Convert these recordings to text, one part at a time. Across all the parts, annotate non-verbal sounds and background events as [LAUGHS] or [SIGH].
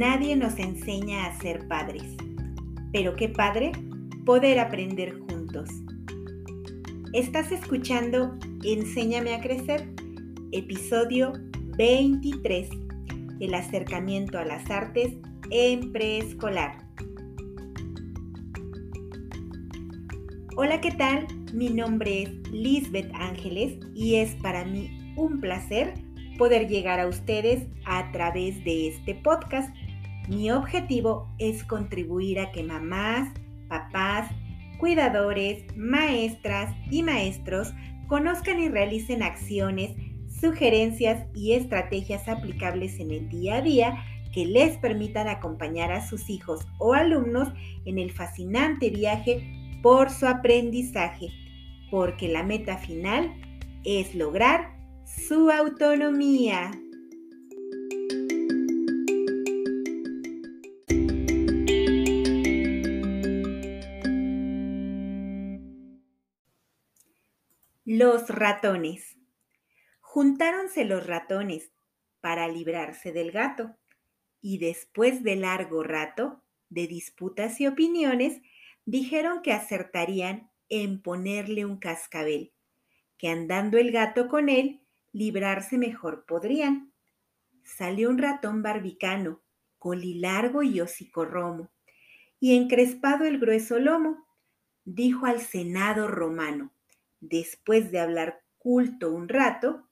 Nadie nos enseña a ser padres, pero qué padre poder aprender juntos. Estás escuchando Enséñame a Crecer, episodio 23, el acercamiento a las artes en preescolar. Hola, ¿qué tal? Mi nombre es Lisbeth Ángeles y es para mí un placer poder llegar a ustedes a través de este podcast. Mi objetivo es contribuir a que mamás, papás, cuidadores, maestras y maestros conozcan y realicen acciones, sugerencias y estrategias aplicables en el día a día que les permitan acompañar a sus hijos o alumnos en el fascinante viaje por su aprendizaje, porque la meta final es lograr su autonomía. Los ratones. Juntáronse los ratones para librarse del gato y después de largo rato de disputas y opiniones, dijeron que acertarían en ponerle un cascabel, que andando el gato con él, librarse mejor podrían. Salió un ratón barbicano, colilargo y hocico romo, y encrespado el grueso lomo, dijo al Senado romano, después de hablar culto un rato,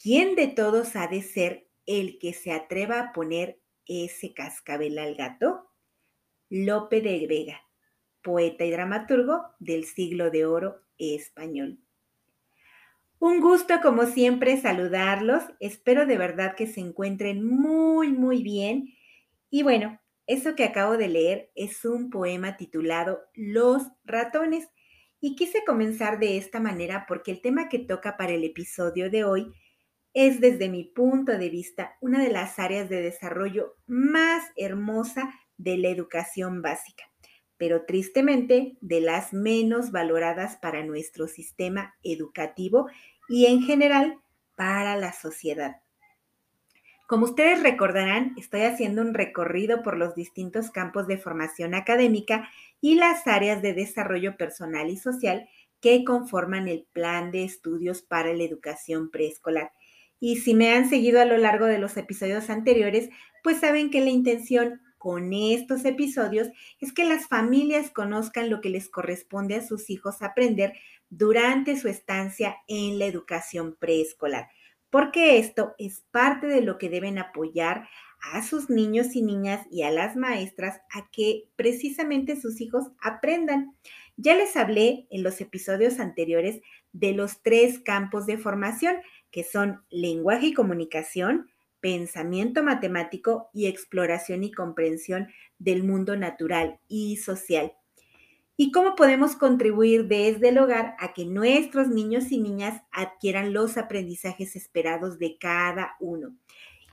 ¿quién de todos ha de ser el que se atreva a poner ese cascabel al gato? Lope de Vega, poeta y dramaturgo del siglo de oro español. Un gusto como siempre saludarlos. Espero de verdad que se encuentren muy, muy bien. Y bueno, eso que acabo de leer es un poema titulado Los ratones. Y quise comenzar de esta manera porque el tema que toca para el episodio de hoy es desde mi punto de vista una de las áreas de desarrollo más hermosa de la educación básica, pero tristemente de las menos valoradas para nuestro sistema educativo y en general para la sociedad. Como ustedes recordarán, estoy haciendo un recorrido por los distintos campos de formación académica y las áreas de desarrollo personal y social que conforman el plan de estudios para la educación preescolar. Y si me han seguido a lo largo de los episodios anteriores, pues saben que la intención con estos episodios es que las familias conozcan lo que les corresponde a sus hijos aprender durante su estancia en la educación preescolar, porque esto es parte de lo que deben apoyar a sus niños y niñas y a las maestras a que precisamente sus hijos aprendan. Ya les hablé en los episodios anteriores de los tres campos de formación, que son lenguaje y comunicación, pensamiento matemático y exploración y comprensión del mundo natural y social. ¿Y cómo podemos contribuir desde el hogar a que nuestros niños y niñas adquieran los aprendizajes esperados de cada uno?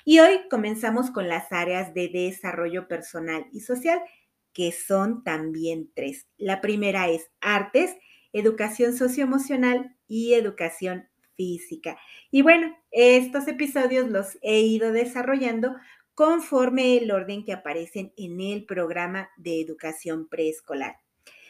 Y hoy comenzamos con las áreas de desarrollo personal y social, que son también tres. La primera es artes, educación socioemocional y educación física. Y bueno, estos episodios los he ido desarrollando conforme el orden que aparecen en el programa de educación preescolar.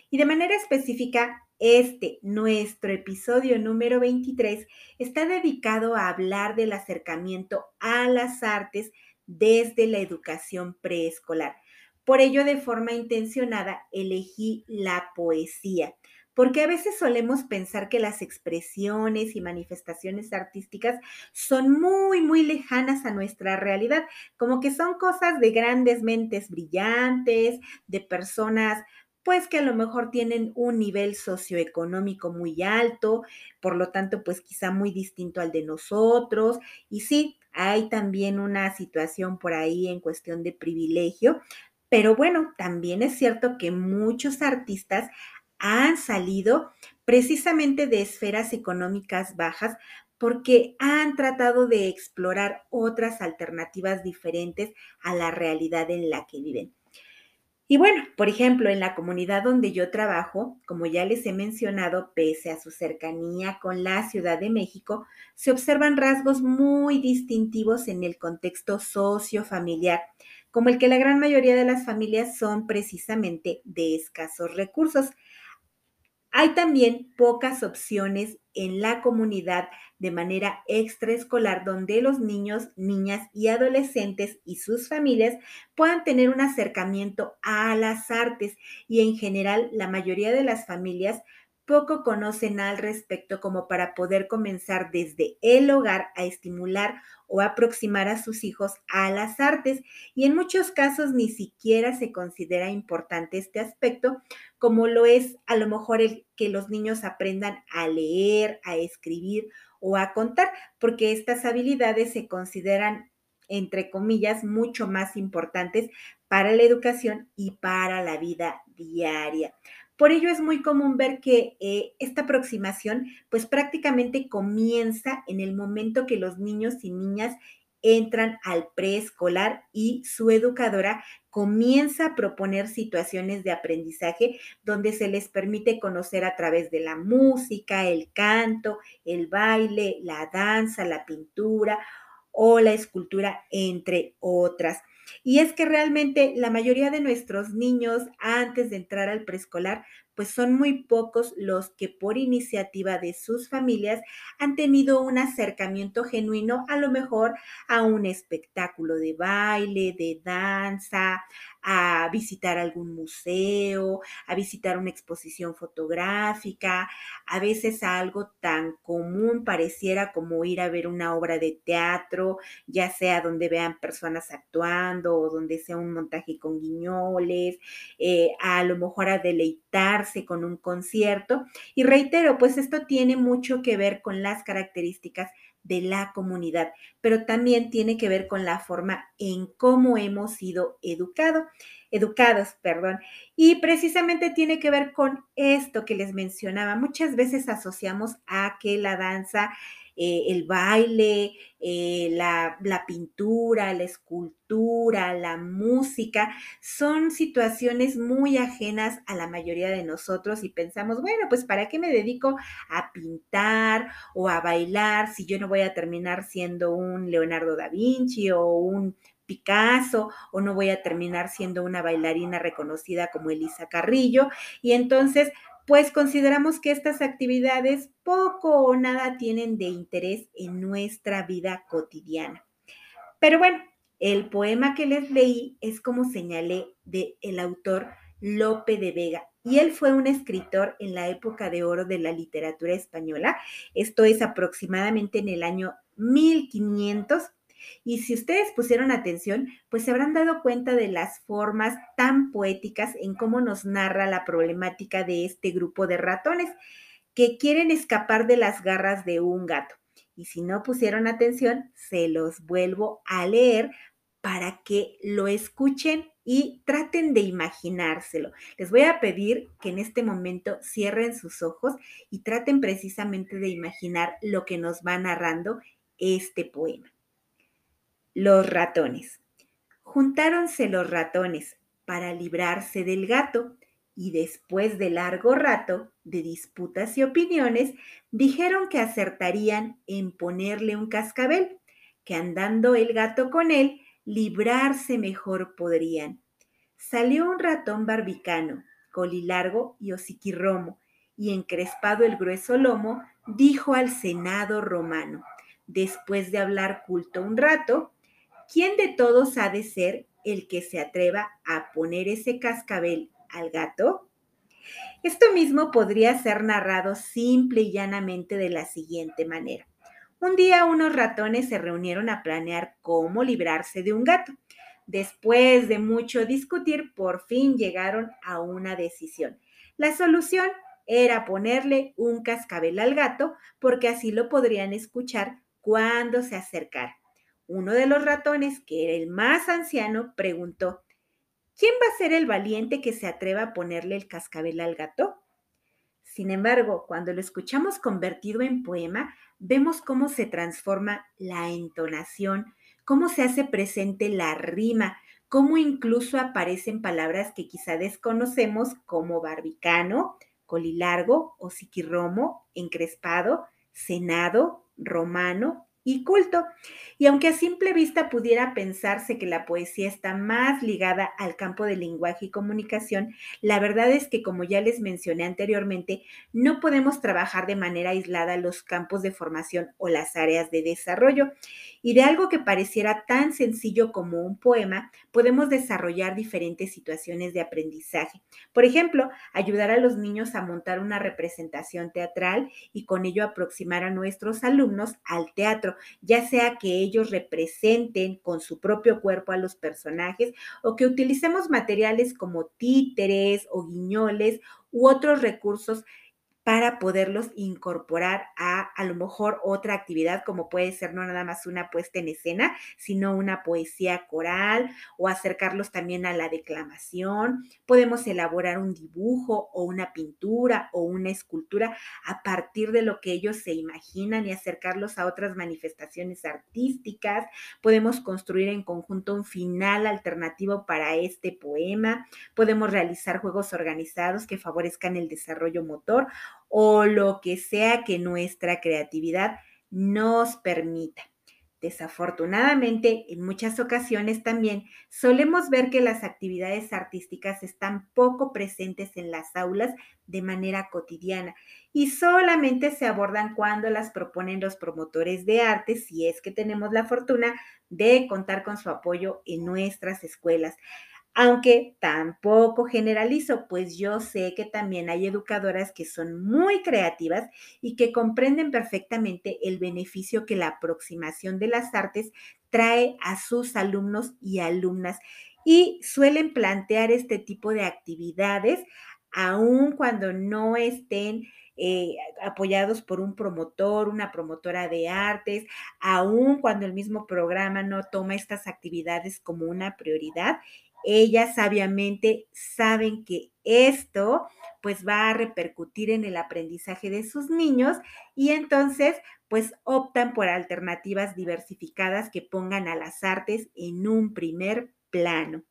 Y de manera específica, este, nuestro episodio número 23, está dedicado a hablar del acercamiento a las artes desde la educación preescolar. Por ello, de forma intencionada, elegí la poesía, porque a veces solemos pensar que las expresiones y manifestaciones artísticas son muy, muy lejanas a nuestra realidad, como que son cosas de grandes mentes brillantes, de personas pues que a lo mejor tienen un nivel socioeconómico muy alto, por lo tanto, pues quizá muy distinto al de nosotros. Y sí, hay también una situación por ahí en cuestión de privilegio, pero bueno, también es cierto que muchos artistas han salido precisamente de esferas económicas bajas porque han tratado de explorar otras alternativas diferentes a la realidad en la que viven. Y bueno, por ejemplo, en la comunidad donde yo trabajo, como ya les he mencionado, pese a su cercanía con la Ciudad de México, se observan rasgos muy distintivos en el contexto sociofamiliar, como el que la gran mayoría de las familias son precisamente de escasos recursos. Hay también pocas opciones en la comunidad de manera extraescolar donde los niños, niñas y adolescentes y sus familias puedan tener un acercamiento a las artes y en general la mayoría de las familias poco conocen al respecto como para poder comenzar desde el hogar a estimular o aproximar a sus hijos a las artes y en muchos casos ni siquiera se considera importante este aspecto como lo es a lo mejor el que los niños aprendan a leer, a escribir o a contar, porque estas habilidades se consideran entre comillas, mucho más importantes para la educación y para la vida diaria. Por ello es muy común ver que eh, esta aproximación pues prácticamente comienza en el momento que los niños y niñas entran al preescolar y su educadora comienza a proponer situaciones de aprendizaje donde se les permite conocer a través de la música, el canto, el baile, la danza, la pintura o la escultura, entre otras. Y es que realmente la mayoría de nuestros niños antes de entrar al preescolar, pues son muy pocos los que por iniciativa de sus familias han tenido un acercamiento genuino a lo mejor a un espectáculo de baile, de danza, a visitar algún museo, a visitar una exposición fotográfica, a veces algo tan común pareciera como ir a ver una obra de teatro, ya sea donde vean personas actuando o donde sea un montaje con guiñoles, eh, a lo mejor a deleitarse con un concierto. Y reitero, pues esto tiene mucho que ver con las características de la comunidad, pero también tiene que ver con la forma en cómo hemos sido educado, educados, perdón. Y precisamente tiene que ver con esto que les mencionaba. Muchas veces asociamos a que la danza eh, el baile, eh, la, la, pintura, la escultura, la música, son situaciones muy ajenas a la mayoría de nosotros y pensamos, bueno, pues ¿para qué me dedico a pintar o a bailar si yo no voy a terminar siendo un Leonardo da Vinci o un Picasso o no voy a terminar siendo una bailarina reconocida como Elisa Carrillo. Y entonces pues consideramos que estas actividades poco o nada tienen de interés en nuestra vida cotidiana. Pero bueno, el poema que les leí es como señalé de el autor Lope de Vega y él fue un escritor en la época de oro de la literatura española. Esto es aproximadamente en el año 1500 y si ustedes pusieron atención, pues se habrán dado cuenta de las formas tan poéticas en cómo nos narra la problemática de este grupo de ratones que quieren escapar de las garras de un gato. Y si no pusieron atención, se los vuelvo a leer para que lo escuchen y traten de imaginárselo. Les voy a pedir que en este momento cierren sus ojos y traten precisamente de imaginar lo que nos va narrando este poema. Los ratones. Juntáronse los ratones para librarse del gato y después de largo rato de disputas y opiniones, dijeron que acertarían en ponerle un cascabel, que andando el gato con él, librarse mejor podrían. Salió un ratón barbicano, colilargo y hociquirromo, y encrespado el grueso lomo, dijo al senado romano, después de hablar culto un rato, ¿quién de todos ha de ser el que se atreva a poner ese cascabel al gato? Esto mismo podría ser narrado simple y llanamente de la siguiente manera. Un día unos ratones se reunieron a planear cómo librarse de un gato. Después de mucho discutir, por fin llegaron a una decisión. La solución era ponerle un cascabel al gato porque así lo podrían escuchar cuando se acercara. Uno de los ratones, que era el más anciano, preguntó, ¿quién va a ser el valiente que se atreva a ponerle el cascabel al gato? Sin embargo, cuando lo escuchamos convertido en poema, vemos cómo se transforma la entonación, cómo se hace presente la rima, cómo incluso aparecen palabras que quizá desconocemos como barbicano, colilargo, o encrespado, senado, romano y culto. Y aunque a simple vista pudiera pensarse que la poesía está más ligada al campo del lenguaje y comunicación, la verdad es que, como ya les mencioné anteriormente, no podemos trabajar de manera aislada los campos de formación o las áreas de desarrollo. Y de algo que pareciera tan sencillo como un poema, podemos desarrollar diferentes situaciones de aprendizaje. Por ejemplo, ayudar a los niños a montar una representación teatral y con ello aproximar a nuestros alumnos al teatro, ya sea que ellos representen con su propio cuerpo a los personajes o que utilicemos materiales como títeres o guiñoles u otros recursos para poderlos incorporar a a lo mejor otra actividad como puede ser no nada más una puesta en escena, sino una poesía coral o acercarlos también a la declamación. Podemos elaborar un dibujo o una pintura o una escultura a partir de lo que ellos se imaginan y acercarlos a otras manifestaciones artísticas. Podemos construir en conjunto un final alternativo para este poema. Podemos realizar juegos organizados que favorezcan el desarrollo motor o lo que sea que nuestra creatividad nos permita. Desafortunadamente, en muchas ocasiones también solemos ver que las actividades artísticas están poco presentes en las aulas de manera cotidiana y solamente se abordan cuando las proponen los promotores de arte, si es que tenemos la fortuna de contar con su apoyo en nuestras escuelas aunque tampoco generalizo, pues yo sé que también hay educadoras que son muy creativas y que comprenden perfectamente el beneficio que la aproximación de las artes trae a sus alumnos y alumnas y suelen plantear este tipo de actividades aun cuando no estén eh, apoyados por un promotor, una promotora de artes, aun cuando el mismo programa no toma estas actividades como una prioridad ellas sabiamente saben que esto pues va a repercutir en el aprendizaje de sus niños y entonces pues optan por alternativas diversificadas que pongan a las artes en un primer plano.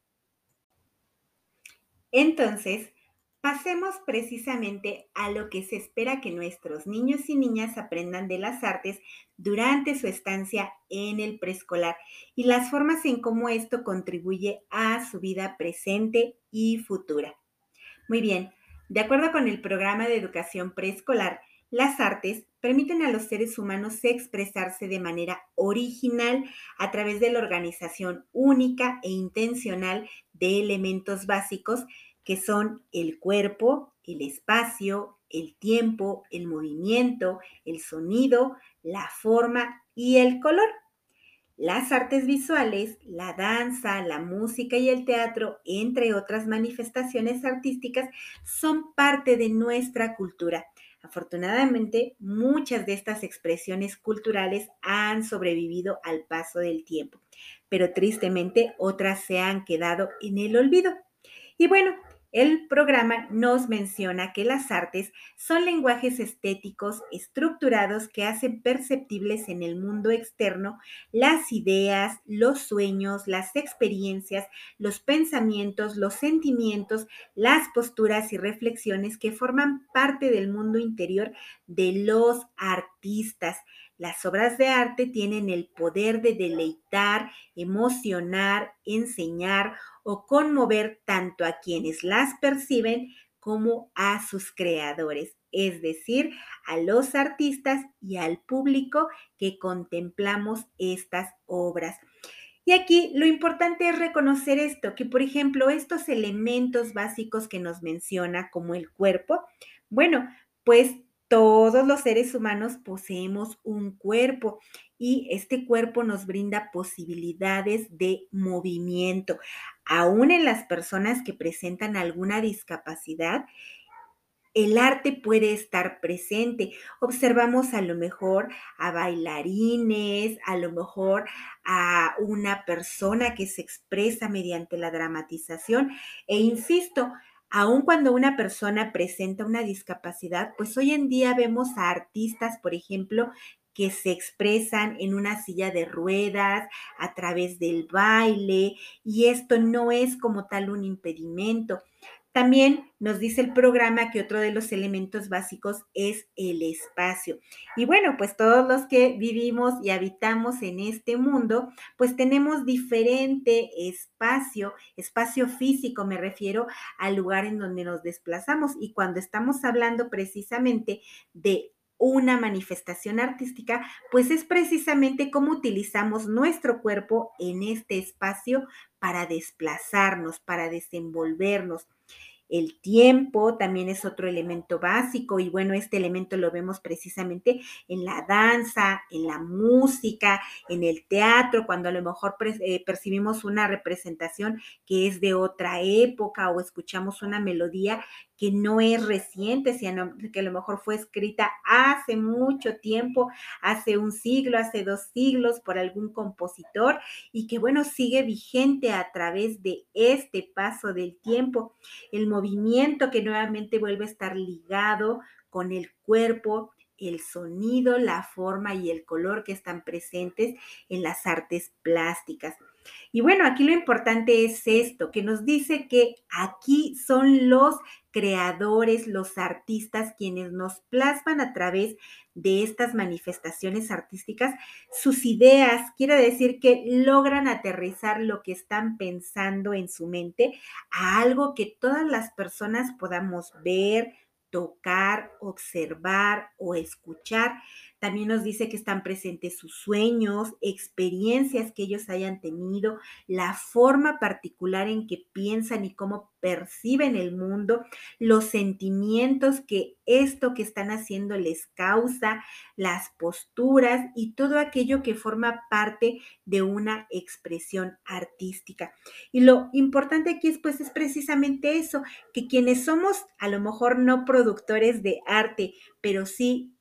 Entonces, Pasemos precisamente a lo que se espera que nuestros niños y niñas aprendan de las artes durante su estancia en el preescolar y las formas en cómo esto contribuye a su vida presente y futura. Muy bien, de acuerdo con el programa de educación preescolar, las artes permiten a los seres humanos expresarse de manera original a través de la organización única e intencional de elementos básicos que son el cuerpo, el espacio, el tiempo, el movimiento, el sonido, la forma y el color. Las artes visuales, la danza, la música y el teatro, entre otras manifestaciones artísticas, son parte de nuestra cultura. Afortunadamente, muchas de estas expresiones culturales han sobrevivido al paso del tiempo, pero tristemente otras se han quedado en el olvido. Y bueno, el programa nos menciona que las artes son lenguajes estéticos estructurados que hacen perceptibles en el mundo externo las ideas, los sueños, las experiencias, los pensamientos, los sentimientos, las posturas y reflexiones que forman parte del mundo interior de los artistas. Las obras de arte tienen el poder de deleitar, emocionar, enseñar o conmover tanto a quienes las perciben como a sus creadores, es decir, a los artistas y al público que contemplamos estas obras. Y aquí lo importante es reconocer esto, que por ejemplo estos elementos básicos que nos menciona como el cuerpo, bueno, pues todos los seres humanos poseemos un cuerpo y este cuerpo nos brinda posibilidades de movimiento. Aún en las personas que presentan alguna discapacidad, el arte puede estar presente. Observamos a lo mejor a bailarines, a lo mejor a una persona que se expresa mediante la dramatización. E insisto, aun cuando una persona presenta una discapacidad, pues hoy en día vemos a artistas, por ejemplo, que se expresan en una silla de ruedas, a través del baile, y esto no es como tal un impedimento. También nos dice el programa que otro de los elementos básicos es el espacio. Y bueno, pues todos los que vivimos y habitamos en este mundo, pues tenemos diferente espacio, espacio físico, me refiero al lugar en donde nos desplazamos. Y cuando estamos hablando precisamente de una manifestación artística, pues es precisamente cómo utilizamos nuestro cuerpo en este espacio para desplazarnos, para desenvolvernos. El tiempo también es otro elemento básico y bueno, este elemento lo vemos precisamente en la danza, en la música, en el teatro, cuando a lo mejor eh, percibimos una representación que es de otra época o escuchamos una melodía que no es reciente, sino que a lo mejor fue escrita hace mucho tiempo, hace un siglo, hace dos siglos por algún compositor y que bueno, sigue vigente a través de este paso del tiempo. El movimiento que nuevamente vuelve a estar ligado con el cuerpo, el sonido, la forma y el color que están presentes en las artes plásticas. Y bueno, aquí lo importante es esto, que nos dice que aquí son los creadores, los artistas, quienes nos plasman a través de estas manifestaciones artísticas sus ideas. Quiere decir que logran aterrizar lo que están pensando en su mente a algo que todas las personas podamos ver, tocar, observar o escuchar. También nos dice que están presentes sus sueños, experiencias que ellos hayan tenido, la forma particular en que piensan y cómo perciben el mundo, los sentimientos que esto que están haciendo les causa, las posturas y todo aquello que forma parte de una expresión artística. Y lo importante aquí es pues es precisamente eso, que quienes somos a lo mejor no productores de arte, pero sí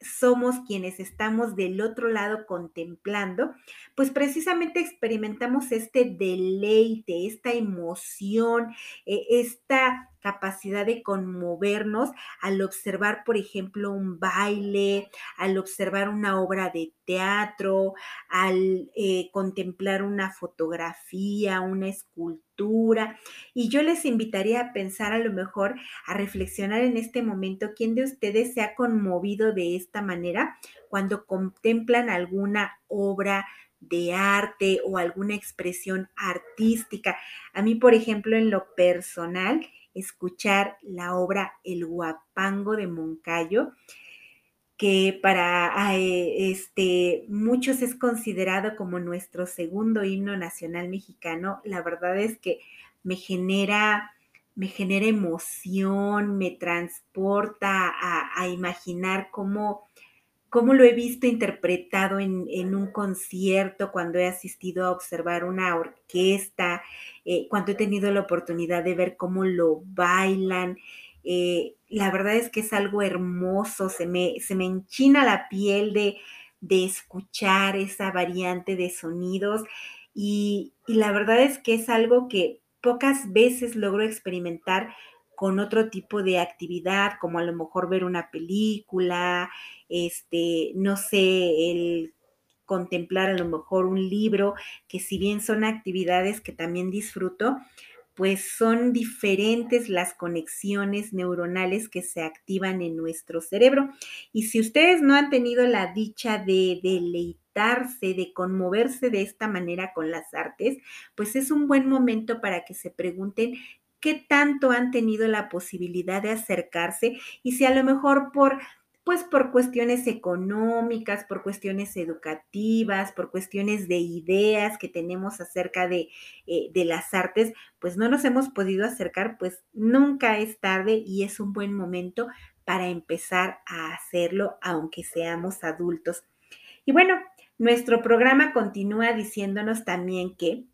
somos quienes estamos del otro lado contemplando, pues precisamente experimentamos este deleite, esta emoción, eh, esta capacidad de conmovernos al observar, por ejemplo, un baile, al observar una obra de teatro, al eh, contemplar una fotografía, una escultura. Y yo les invitaría a pensar a lo mejor, a reflexionar en este momento, ¿quién de ustedes se ha conmovido de esta manera cuando contemplan alguna obra? de arte o alguna expresión artística. A mí, por ejemplo, en lo personal, escuchar la obra El Guapango de Moncayo, que para eh, este, muchos es considerado como nuestro segundo himno nacional mexicano. La verdad es que me genera, me genera emoción, me transporta a, a imaginar cómo cómo lo he visto interpretado en, un concierto, cuando he asistido a observar una orquesta, eh, cuando he tenido la oportunidad de ver cómo lo bailan. Eh, la verdad es que es algo hermoso, se me, se me enchina la piel de, de escuchar esa variante de sonidos y, y la verdad es que es algo que pocas veces logro experimentar con otro tipo de actividad, como a lo mejor ver una película, este, no sé, el contemplar a lo mejor un libro, que si bien son actividades que también disfruto, pues son diferentes las conexiones neuronales que se activan en nuestro cerebro. Y si ustedes no han tenido la dicha de deleitarse, de conmoverse de esta manera con las artes, pues es un buen momento para que se pregunten qué tanto han tenido la posibilidad de acercarse y si a lo mejor por pues por cuestiones económicas, por cuestiones educativas, por cuestiones de ideas que tenemos acerca de, eh, de, las artes, pues no nos hemos podido acercar, pues nunca es tarde y es un buen momento para empezar a hacerlo, aunque seamos adultos. Y bueno, nuestro programa continúa diciéndonos también que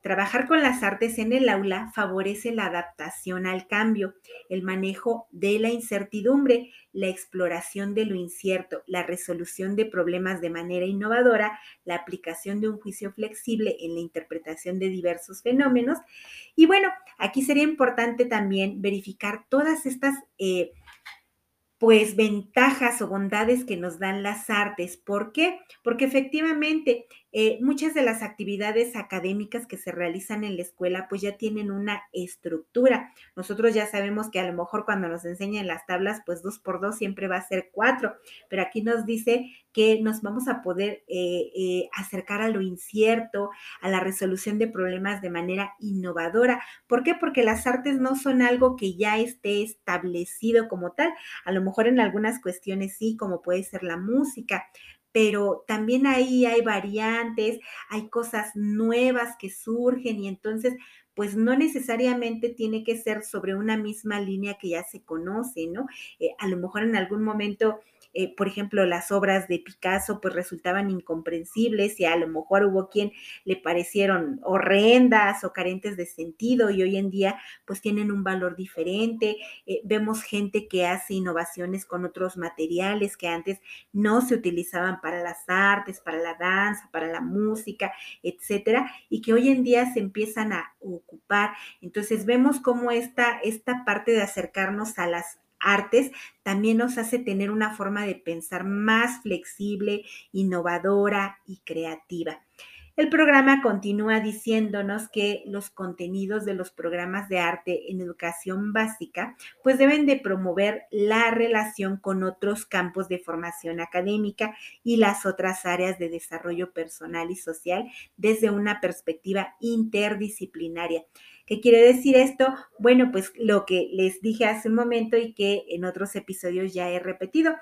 Trabajar con las artes en el aula favorece la adaptación al cambio, el manejo de la incertidumbre, la exploración de lo incierto, la resolución de problemas de manera innovadora, la aplicación de un juicio flexible en la interpretación de diversos fenómenos. Y bueno, aquí sería importante también verificar todas estas... Eh, pues ventajas o bondades que nos dan las artes. ¿Por qué? Porque efectivamente eh, muchas de las actividades académicas que se realizan en la escuela pues ya tienen una estructura. Nosotros ya sabemos que a lo mejor cuando nos enseñan las tablas pues dos por dos siempre va a ser cuatro, pero aquí nos dice que nos vamos a poder eh, eh, acercar a lo incierto, a la resolución de problemas de manera innovadora. ¿Por qué? Porque las artes no son algo que ya esté establecido como tal. A lo mejor en algunas cuestiones sí, como puede ser la música, pero también ahí hay variantes, hay cosas nuevas que surgen y entonces pues no necesariamente tiene que ser sobre una misma línea que ya se conoce, ¿no? Eh, a lo mejor en algún momento eh, por ejemplo, las obras de Picasso pues resultaban incomprensibles y a lo mejor hubo quien le parecieron horrendas o carentes de sentido y hoy en día pues tienen un valor diferente. Eh, vemos gente que hace innovaciones con otros materiales que antes no se utilizaban para las artes, para la danza, para la música, etcétera, y que hoy en día se empiezan a ocupar. Entonces vemos cómo esta, esta parte de acercarnos a las también nos hace tener una forma de pensar más flexible, innovadora y creativa. El programa continúa diciéndonos que los contenidos de los programas de arte en educación básica pues deben de promover la relación con otros campos de formación académica y las otras áreas de desarrollo personal y social desde una perspectiva interdisciplinaria. ¿Qué quiere decir esto? Bueno, pues lo que les dije hace un momento y que en otros episodios ya he repetido,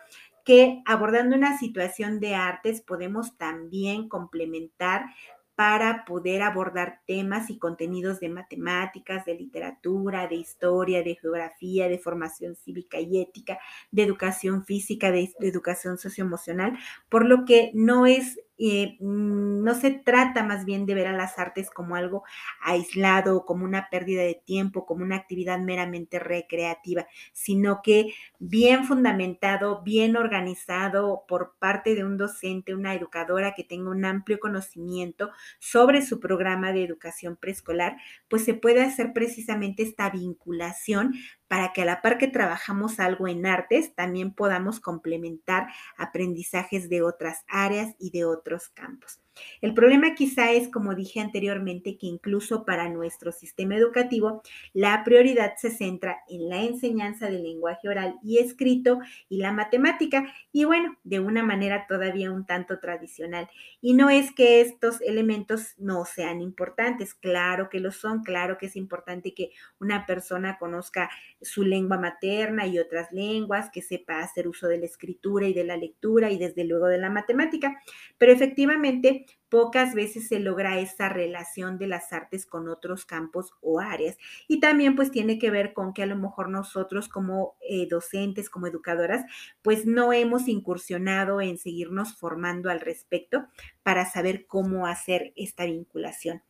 que abordando una situación de artes podemos también complementar para poder abordar temas y contenidos de matemáticas, de literatura, de historia, de geografía, de formación cívica y ética, de educación física, de, educación socioemocional, por lo que no es eh, mm, no se trata más bien de ver a las artes como algo aislado, como una pérdida de tiempo, como una actividad meramente recreativa, sino que bien fundamentado, bien organizado por parte de un docente, una educadora que tenga un amplio conocimiento sobre su programa de educación preescolar, pues se puede hacer precisamente esta vinculación para que a la par que trabajamos algo en artes, también podamos complementar aprendizajes de otras áreas y de otros campos. El problema quizá es, como dije anteriormente, que incluso para nuestro sistema educativo, la prioridad se centra en la enseñanza del lenguaje oral y escrito y la matemática, y bueno, de una manera todavía un tanto tradicional. Y no es que estos elementos no sean importantes, claro que lo son, claro que es importante que una persona conozca su lengua materna y otras lenguas, que sepa hacer uso de la escritura y de la lectura y desde luego de la matemática, pero efectivamente pocas veces se logra esa relación de las artes con otros campos o áreas. Y también pues tiene que ver con que a lo mejor nosotros como eh, docentes, como educadoras, pues no hemos incursionado en seguirnos formando al respecto para saber cómo hacer esta vinculación.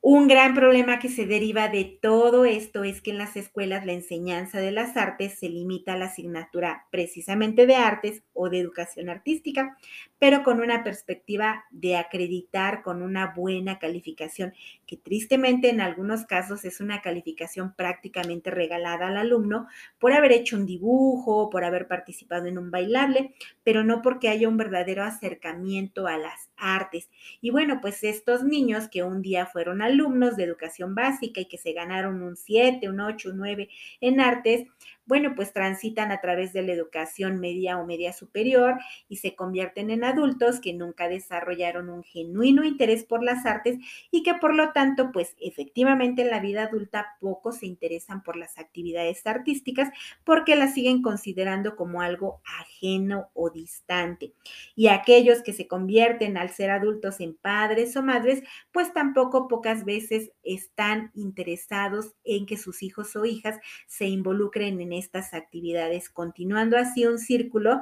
Un gran problema que se deriva de todo esto es que en las escuelas la enseñanza de las artes se limita a la asignatura precisamente de artes o de educación artística, pero con una perspectiva de acreditar con una buena calificación, que tristemente en algunos casos es una calificación prácticamente regalada al alumno por haber hecho un dibujo, por haber participado en un bailable, pero no porque haya un verdadero acercamiento a las artes. Y bueno, pues estos niños que un día fueron alumnos de educación básica y que se ganaron un 7, un 8, un 9 en artes, bueno, pues transitan a través de la educación media o media superior y se convierten en adultos que nunca desarrollaron un genuino interés por las artes y que por lo tanto, pues efectivamente en la vida adulta poco se interesan por las actividades artísticas porque las siguen considerando como algo ajeno o distante. Y aquellos que se convierten al ser adultos en padres o madres, pues tampoco pocas veces están interesados en que sus hijos o hijas se involucren en estas actividades, continuando así un círculo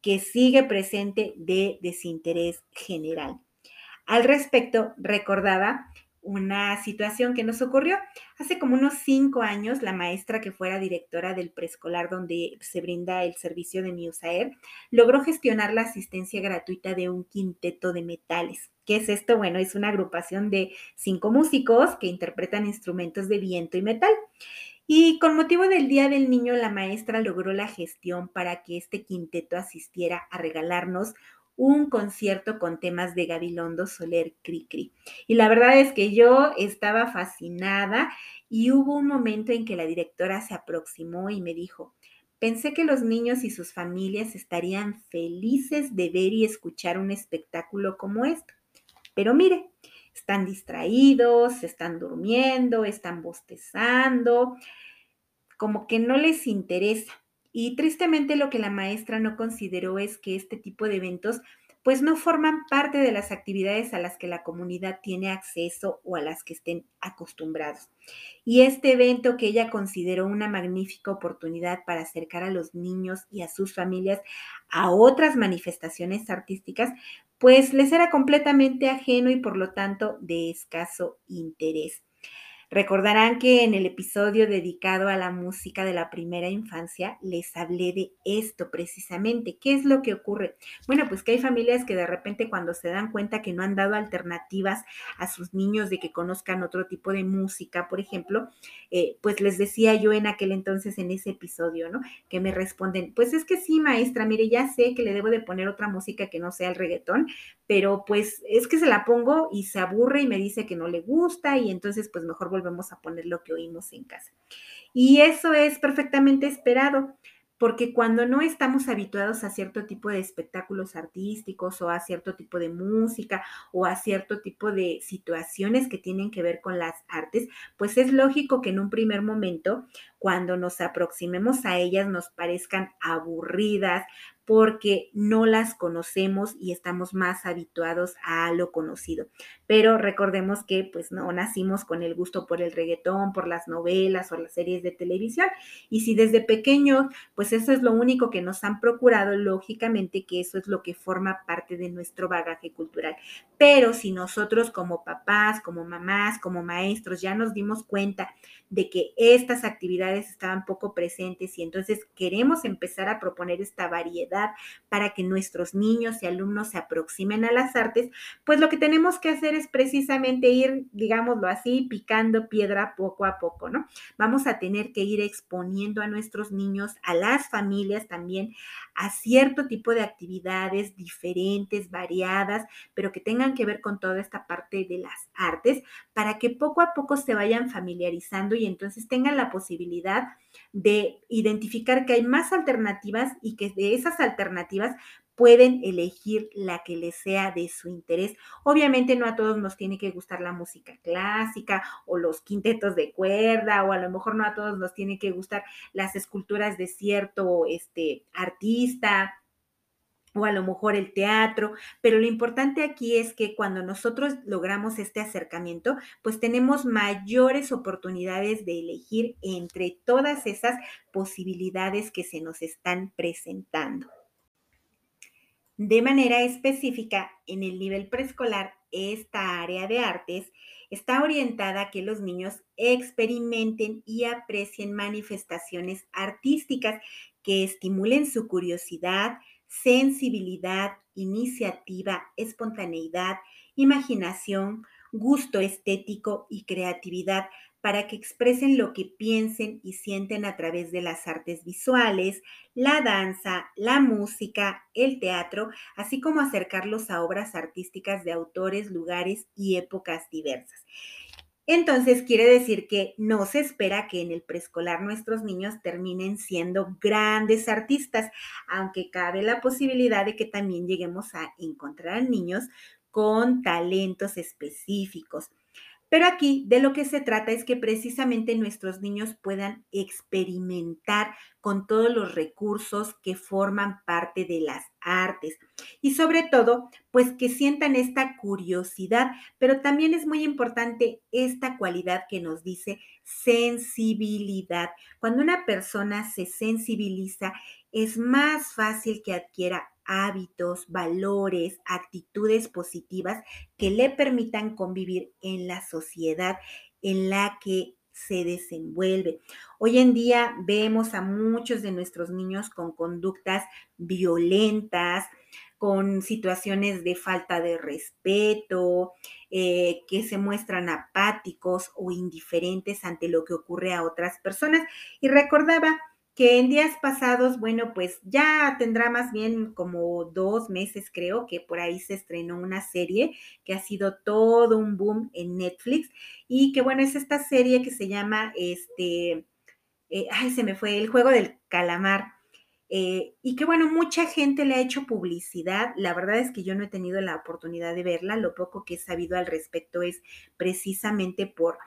que sigue presente de desinterés general. Al respecto, recordaba una situación que nos ocurrió hace como unos cinco años. La maestra que fuera directora del preescolar donde se brinda el servicio de Miusaer logró gestionar la asistencia gratuita de un quinteto de metales. ¿Qué es esto? Bueno, es una agrupación de cinco músicos que interpretan instrumentos de viento y metal. Y con motivo del Día del Niño, la maestra logró la gestión para que este quinteto asistiera a regalarnos un concierto con temas de Gabilondo Soler Cricri. Y la verdad es que yo estaba fascinada y hubo un momento en que la directora se aproximó y me dijo, pensé que los niños y sus familias estarían felices de ver y escuchar un espectáculo como este. Pero mire, están distraídos, están durmiendo, están bostezando, como que no les interesa. Y tristemente lo que la maestra no consideró es que este tipo de eventos pues no forman parte de las actividades a las que la comunidad tiene acceso o a las que estén acostumbrados. Y este evento que ella consideró una magnífica oportunidad para acercar a los niños y a sus familias a otras manifestaciones artísticas, pues les era completamente ajeno y por lo tanto de escaso interés. Recordarán que en el episodio dedicado a la música de la primera infancia les hablé de esto precisamente. ¿Qué es lo que ocurre? Bueno, pues que hay familias que de repente cuando se dan cuenta que no han dado alternativas a sus niños de que conozcan otro tipo de música, por ejemplo, eh, pues les decía yo en aquel entonces en ese episodio, ¿no? Que me responden, pues es que sí, maestra, mire, ya sé que le debo de poner otra música que no sea el reggaetón, pero pues es que se la pongo y se aburre y me dice que no le gusta y entonces pues mejor volvemos a poner lo que oímos en casa. Y eso es perfectamente esperado, porque cuando no estamos habituados a cierto tipo de espectáculos artísticos o a cierto tipo de música o a cierto tipo de situaciones que tienen que ver con las artes, pues es lógico que en un primer momento, cuando nos aproximemos a ellas, nos parezcan aburridas, porque no las conocemos y estamos más habituados a lo conocido. Pero recordemos que pues no nacimos con el gusto por el reggaetón, por las novelas o las series de televisión. Y si desde pequeños, pues eso es lo único que nos han procurado, lógicamente que eso es lo que forma parte de nuestro bagaje cultural. Pero si nosotros como papás, como mamás, como maestros ya nos dimos cuenta de que estas actividades estaban poco presentes y entonces queremos empezar a proponer esta variedad para que nuestros niños y alumnos se aproximen a las artes, pues lo que tenemos que hacer es precisamente ir, digámoslo así, picando piedra poco a poco, ¿no? Vamos a tener que ir exponiendo a nuestros niños, a las familias también, a cierto tipo de actividades diferentes, variadas, pero que tengan que ver con toda esta parte de las artes, para que poco a poco se vayan familiarizando y entonces tengan la posibilidad de identificar que hay más alternativas y que de esas alternativas pueden elegir la que les sea de su interés. Obviamente no a todos nos tiene que gustar la música clásica o los quintetos de cuerda o a lo mejor no a todos nos tiene que gustar las esculturas de cierto este, artista o a lo mejor el teatro, pero lo importante aquí es que cuando nosotros logramos este acercamiento, pues tenemos mayores oportunidades de elegir entre todas esas posibilidades que se nos están presentando. De manera específica, en el nivel preescolar, esta área de artes está orientada a que los niños experimenten y aprecien manifestaciones artísticas que estimulen su curiosidad, sensibilidad, iniciativa, espontaneidad, imaginación, gusto estético y creatividad para que expresen lo que piensen y sienten a través de las artes visuales, la danza, la música, el teatro, así como acercarlos a obras artísticas de autores, lugares y épocas diversas. Entonces quiere decir que no se espera que en el preescolar nuestros niños terminen siendo grandes artistas, aunque cabe la posibilidad de que también lleguemos a encontrar niños con talentos específicos. Pero aquí de lo que se trata es que precisamente nuestros niños puedan experimentar con todos los recursos que forman parte de las artes y sobre todo, pues que sientan esta curiosidad, pero también es muy importante esta cualidad que nos dice sensibilidad. Cuando una persona se sensibiliza, es más fácil que adquiera hábitos, valores, actitudes positivas que le permitan convivir en la sociedad en la que se desenvuelve. Hoy en día vemos a muchos de nuestros niños con conductas violentas, con situaciones de falta de respeto, eh, que se muestran apáticos o indiferentes ante lo que ocurre a otras personas. Y recordaba que en días pasados, bueno, pues ya tendrá más bien como dos meses, creo, que por ahí se estrenó una serie que ha sido todo un boom en Netflix y que bueno, es esta serie que se llama, este, eh, ay, se me fue, el juego del calamar. Eh, y que bueno, mucha gente le ha hecho publicidad. La verdad es que yo no he tenido la oportunidad de verla. Lo poco que he sabido al respecto es precisamente por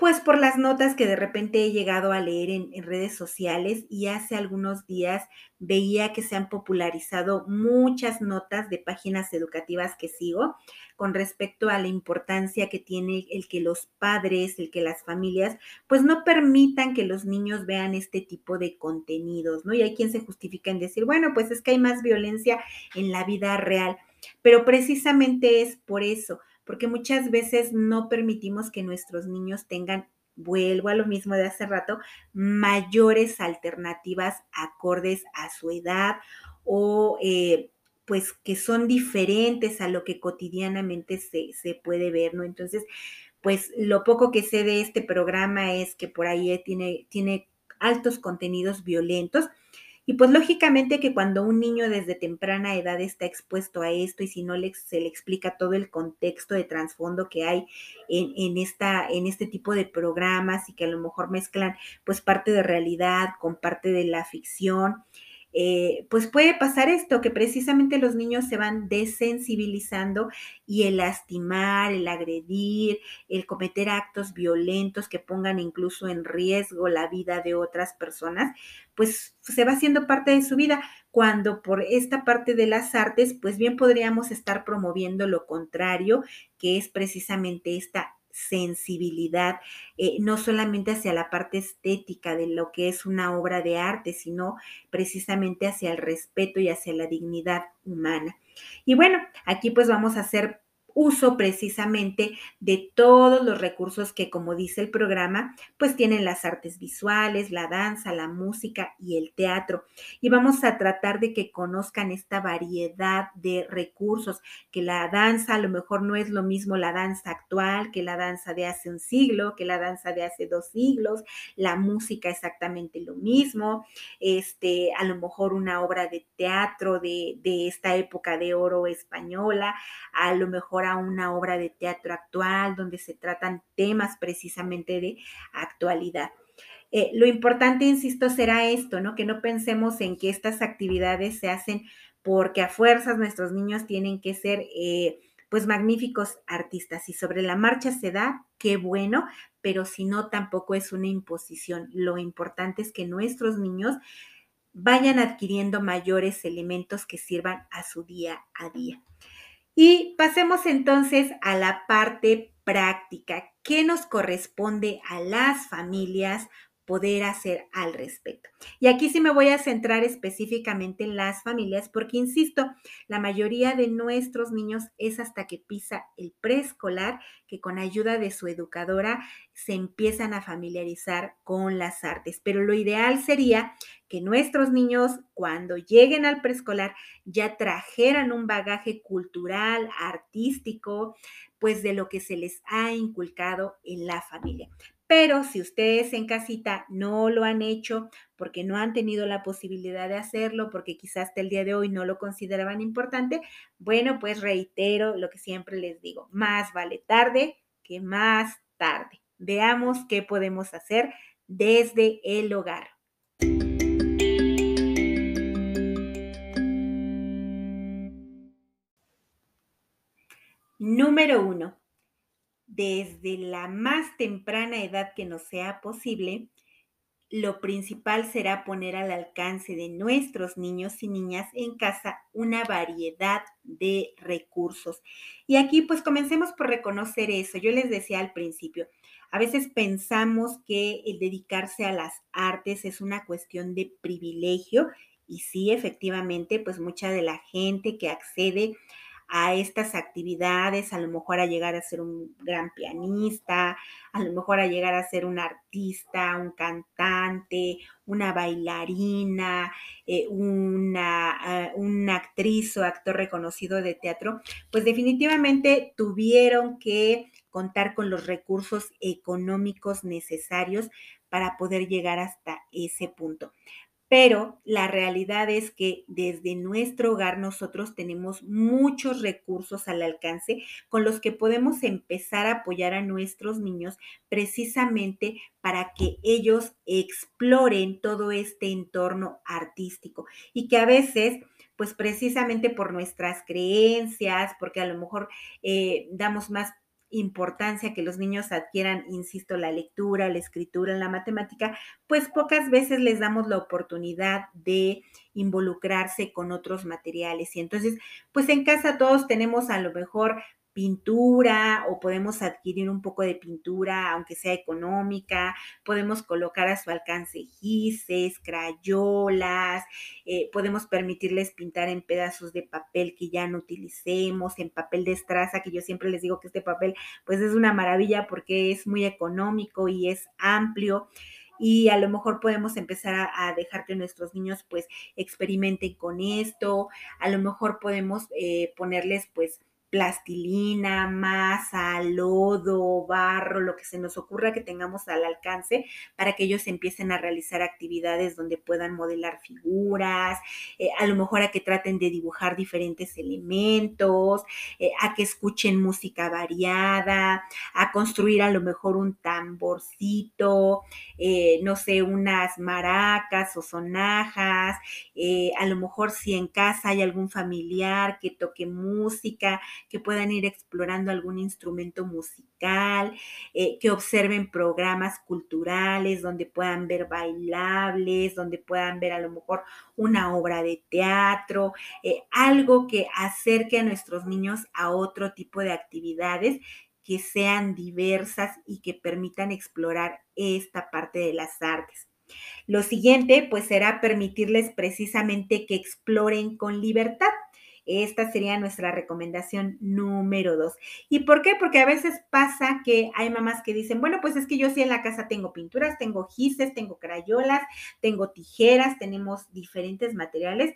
pues por las notas que de repente he llegado a leer en, redes sociales y hace algunos días veía que se han popularizado muchas notas de páginas educativas que sigo con respecto a la importancia que tiene el que los padres, el que las familias, pues no permitan que los niños vean este tipo de contenidos, ¿no? Y hay quien se justifica en decir, bueno, pues es que hay más violencia en la vida real, pero precisamente es por eso porque muchas veces no permitimos que nuestros niños tengan, vuelvo a lo mismo de hace rato, mayores alternativas acordes a su edad o eh, pues que son diferentes a lo que cotidianamente se, se puede ver, ¿no? Entonces, pues lo poco que sé de este programa es que por ahí tiene, tiene altos contenidos violentos y pues lógicamente que cuando un niño desde temprana edad está expuesto a esto y si no le, se le explica todo el contexto de trasfondo que hay en, en, esta, en este tipo de programas y que a lo mejor mezclan pues parte de realidad con parte de la ficción, eh, pues puede pasar esto, que precisamente los niños se van desensibilizando y el lastimar, el agredir, el cometer actos violentos que pongan incluso en riesgo la vida de otras personas, pues se va haciendo parte de su vida, cuando por esta parte de las artes, pues bien podríamos estar promoviendo lo contrario, que es precisamente esta sensibilidad, eh, no solamente hacia la parte estética de lo que es una obra de arte, sino precisamente hacia el respeto y hacia la dignidad humana. Y bueno, aquí pues vamos a hacer uso precisamente de todos los recursos que, como dice el programa, pues tienen las artes visuales, la danza, la música y el teatro. Y vamos a tratar de que conozcan esta variedad de recursos, que la danza a lo mejor no es lo mismo la danza actual que la danza de hace un siglo, que la danza de hace dos siglos, la música exactamente lo mismo, este, a lo mejor una obra de teatro de, de esta época de oro española, a lo mejor a una obra de teatro actual donde se tratan temas precisamente de actualidad. Eh, lo importante, insisto, será esto, ¿no? Que no pensemos en que estas actividades se hacen porque a fuerzas nuestros niños tienen que ser, eh, pues, magníficos artistas. Y sobre la marcha se da, qué bueno, pero si no, tampoco es una imposición. Lo importante es que nuestros niños vayan adquiriendo mayores elementos que sirvan a su día a día. Y pasemos entonces a la parte práctica. ¿Qué nos corresponde a las familias poder hacer al respecto. Y aquí sí me voy a centrar específicamente en las familias porque, insisto, la mayoría de nuestros niños es hasta que pisa el preescolar que con ayuda de su educadora se empiezan a familiarizar con las artes. Pero lo ideal sería que nuestros niños cuando lleguen al preescolar ya trajeran un bagaje cultural, artístico, pues de lo que se les ha inculcado en la familia. Pero si ustedes en casita no lo han hecho porque no han tenido la posibilidad de hacerlo, porque quizás hasta el día de hoy no lo consideraban importante, bueno, pues reitero lo que siempre les digo, más vale tarde que más tarde. Veamos qué podemos hacer desde el hogar. Número uno, desde la más temprana edad que nos sea posible, lo principal será poner al alcance de nuestros niños y niñas en casa una variedad de recursos. Y aquí pues comencemos por reconocer eso. Yo les decía al principio, a veces pensamos que el dedicarse a las artes es una cuestión de privilegio y sí, efectivamente, pues mucha de la gente que accede a estas actividades, a lo mejor a llegar a ser un gran pianista, a lo mejor a llegar a ser un artista, un cantante, una bailarina, eh, una, ah, una actriz o actor reconocido de teatro, pues definitivamente tuvieron que contar con los recursos económicos necesarios para poder llegar hasta ese punto. Pero la realidad es que desde nuestro hogar nosotros tenemos muchos recursos al alcance con los que podemos empezar a apoyar a nuestros niños precisamente para que ellos exploren todo este entorno artístico y que a veces pues precisamente por nuestras creencias, porque a lo mejor eh, damos más importancia que los niños adquieran, insisto, la lectura, la escritura, la matemática, pues pocas veces les damos la oportunidad de involucrarse con otros materiales. Y entonces, pues en casa todos tenemos a lo mejor pintura o podemos adquirir un poco de pintura, aunque sea económica, podemos colocar a su alcance gises, crayolas, eh, podemos permitirles pintar en pedazos de papel que ya no utilicemos, en papel de estraza, que yo siempre les digo que este papel pues es una maravilla porque es muy económico y es amplio y a lo mejor podemos empezar a, a, dejar que nuestros niños pues experimenten con esto, a lo mejor podemos eh, ponerles pues plastilina, masa, lodo, barro, lo que se nos ocurra que tengamos al alcance para que ellos empiecen a realizar actividades donde puedan modelar figuras, eh, a lo mejor a que traten de dibujar diferentes elementos, eh, a que escuchen música variada, a construir a lo mejor un tamborcito, eh, no sé, unas maracas o sonajas, a lo mejor si en casa hay algún familiar que toque música, que puedan ir explorando algún instrumento musical, eh, que observen programas culturales donde puedan ver bailables, donde puedan ver a lo mejor una obra de teatro, eh, algo que acerque a nuestros niños a otro tipo de actividades que sean diversas y que permitan explorar esta parte de las artes. Lo siguiente, pues será permitirles precisamente que exploren con libertad. Esta sería nuestra recomendación número dos. ¿Y por qué? Porque a veces pasa que hay mamás que dicen, bueno, pues es que yo sí en la casa tengo pinturas, tengo gises, tengo crayolas, tengo tijeras, tenemos diferentes materiales,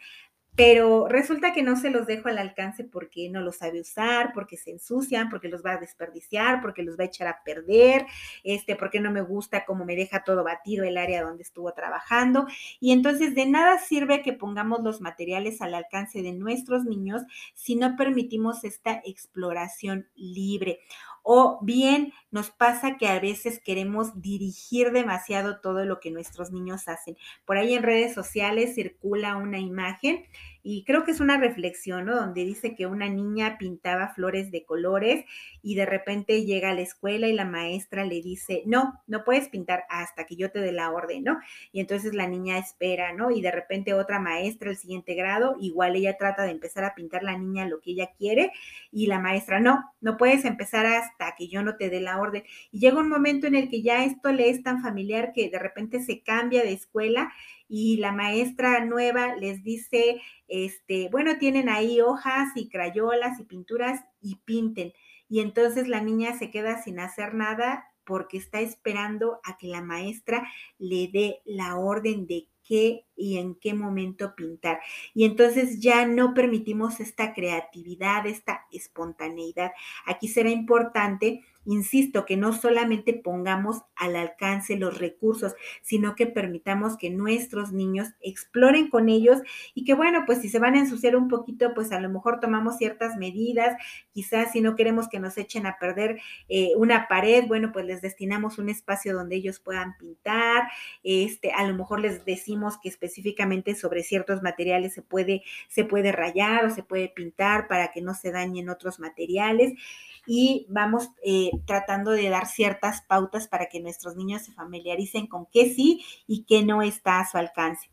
pero resulta que no se los dejo al alcance porque no los sabe usar, porque se ensucian, porque los va a desperdiciar, porque los va a echar a perder, este, porque no me gusta cómo me deja todo batido el área donde estuvo trabajando. Y entonces de nada sirve que pongamos los materiales al alcance de nuestros niños si no permitimos esta exploración libre. O bien nos pasa que a veces queremos dirigir demasiado todo lo que nuestros niños hacen. Por ahí en redes sociales circula una imagen y creo que es una reflexión, ¿no? Donde dice que una niña pintaba flores de colores y de repente llega a la escuela y la maestra le dice, no, no puedes pintar hasta que yo te dé la orden, ¿no? Y entonces la niña espera, ¿no? Y de repente otra maestra, el siguiente grado, igual ella trata de empezar a pintar la niña lo que ella quiere y la maestra, no, no puedes empezar hasta que yo no te dé la orden. Y llega un momento en el que ya esto le es tan familiar que de repente se cambia de escuela y la maestra nueva les dice, este, bueno, tienen ahí hojas y crayolas y pinturas y pinten. Y entonces la niña se queda sin hacer nada porque está esperando a que la maestra le dé la orden de qué y en qué momento pintar. Y entonces ya no permitimos esta creatividad, esta espontaneidad. Aquí será importante Insisto, que no solamente pongamos al alcance los recursos, sino que permitamos que nuestros niños exploren con ellos y que bueno, pues si se van a ensuciar un poquito, pues a lo mejor tomamos ciertas medidas, quizás si no queremos que nos echen a perder eh, una pared, bueno, pues les destinamos un espacio donde ellos puedan pintar, este, a lo mejor les decimos que específicamente sobre ciertos materiales se puede, se puede rayar o se puede pintar para que no se dañen otros materiales y vamos eh, tratando de dar ciertas pautas para que nuestros niños se familiaricen con qué sí y qué no está a su alcance.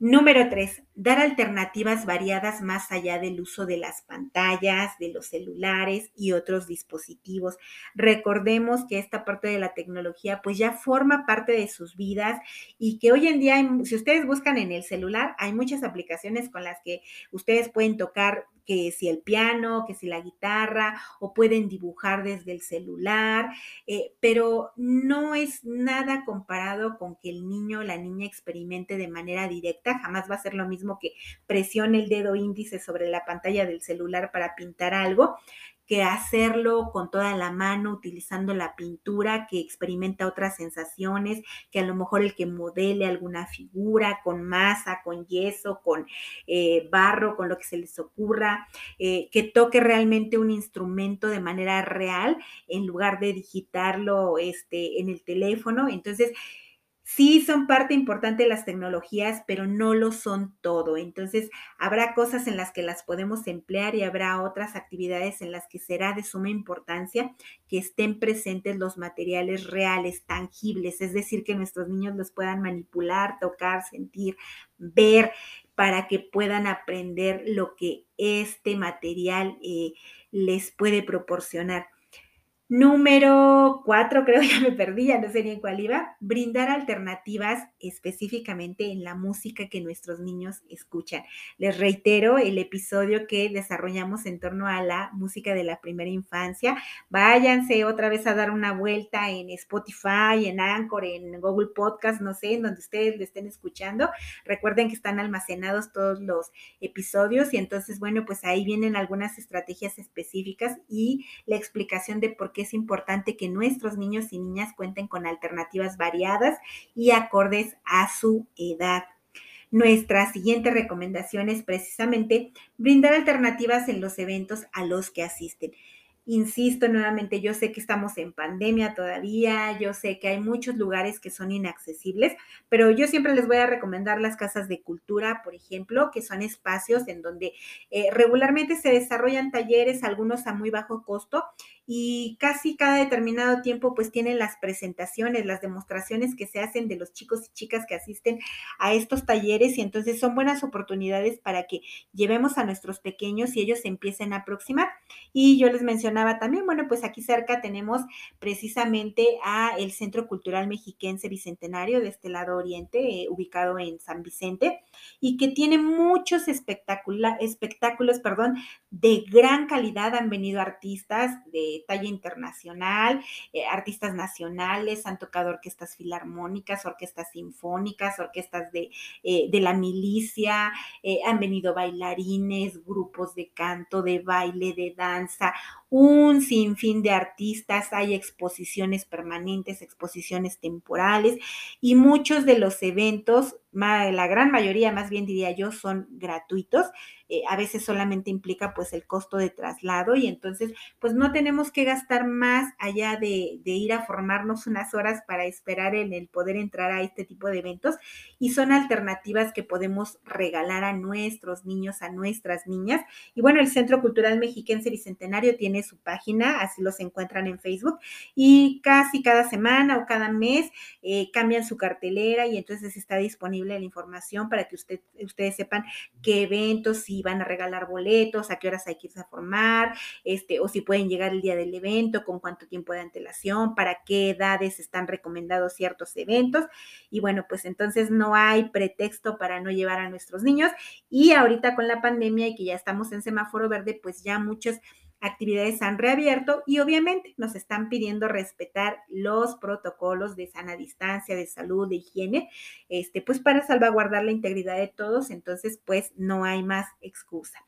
Número tres, dar alternativas variadas más allá del uso de las pantallas, de los celulares y otros dispositivos. Recordemos que esta parte de la tecnología pues ya forma parte de sus vidas y que hoy en día, si ustedes buscan en el celular, hay muchas aplicaciones con las que ustedes pueden tocar que si el piano, que si la guitarra, o pueden dibujar desde el celular, eh, pero no es nada comparado con que el niño o la niña experimente de manera directa, jamás va a ser lo mismo que presione el dedo índice sobre la pantalla del celular para pintar algo, que hacerlo con toda la mano, utilizando la pintura, que experimenta otras sensaciones, que a lo mejor el que modele alguna figura con masa, con yeso, con eh, barro, con lo que se les ocurra, eh, que toque realmente un instrumento de manera real en lugar de digitarlo este, en el teléfono. Entonces, Sí, son parte importante las tecnologías, pero no lo son todo. Entonces, habrá cosas en las que las podemos emplear y habrá otras actividades en las que será de suma importancia que estén presentes los materiales reales, tangibles, es decir, que nuestros niños los puedan manipular, tocar, sentir, ver, para que puedan aprender lo que este material eh, les puede proporcionar. Número cuatro, creo [LAUGHS] ya me perdí, ya no sé ni en cuál iba. Brindar alternativas específicamente en la música que nuestros niños escuchan. Les reitero el episodio que desarrollamos en torno a la música de la primera infancia. Váyanse otra vez a dar una vuelta en Spotify, en Anchor, en Google Podcast, no sé, en donde ustedes lo estén escuchando. Recuerden que están almacenados todos los episodios y entonces, bueno, pues ahí vienen algunas estrategias específicas y la explicación de por que es importante que nuestros niños y niñas cuenten con alternativas variadas y acordes a su edad. Nuestra siguiente recomendación es precisamente brindar alternativas en los eventos a los que asisten. Insisto nuevamente, yo sé que estamos en pandemia todavía, yo sé que hay muchos lugares que son inaccesibles, pero yo siempre les voy a recomendar las casas de cultura, por ejemplo, que son espacios en donde eh, regularmente se desarrollan talleres, algunos a muy bajo costo, y casi cada determinado tiempo pues tienen las presentaciones, las demostraciones que se hacen de los chicos y chicas que asisten a estos talleres y entonces son buenas oportunidades para que llevemos a nuestros pequeños y ellos se empiecen a aproximar. Y yo les también, bueno, pues aquí cerca tenemos precisamente a el Centro Cultural Mexiquense Bicentenario de este lado oriente, eh, ubicado en San Vicente, y que tiene muchos espectáculos, perdón, de gran calidad. Han venido artistas de talla internacional, eh, artistas nacionales, han tocado orquestas filarmónicas, orquestas sinfónicas, orquestas de, eh, de la milicia, han venido bailarines, grupos de canto, de baile, de danza, un sinfín de artistas, hay exposiciones permanentes, exposiciones temporales y muchos de los eventos, la gran mayoría más bien diría yo, son gratuitos. Eh, a veces solamente implica pues el costo de traslado y entonces pues no tenemos que gastar más allá de, ir a formarnos unas horas para esperar en el poder entrar a este tipo de eventos y son alternativas que podemos regalar a nuestros niños, a nuestras niñas. Y bueno, el Centro Cultural Mexiquense Bicentenario tiene su página, así los encuentran en Facebook, y casi cada semana o cada mes eh, cambian su cartelera y entonces está disponible la información para que usted, ustedes sepan qué eventos, si van a regalar boletos, a qué horas hay que irse a formar, este, o si pueden llegar el día del evento, con cuánto tiempo de antelación, para qué edades están recomendados ciertos eventos. Y bueno, pues entonces no hay pretexto para no llevar a nuestros niños. Y ahorita con la pandemia y que ya estamos en semáforo verde, pues ya muchos actividades han reabierto y obviamente nos están pidiendo respetar los protocolos de sana distancia, de salud, de higiene, este, pues para salvaguardar la integridad de todos, entonces pues no hay más excusa.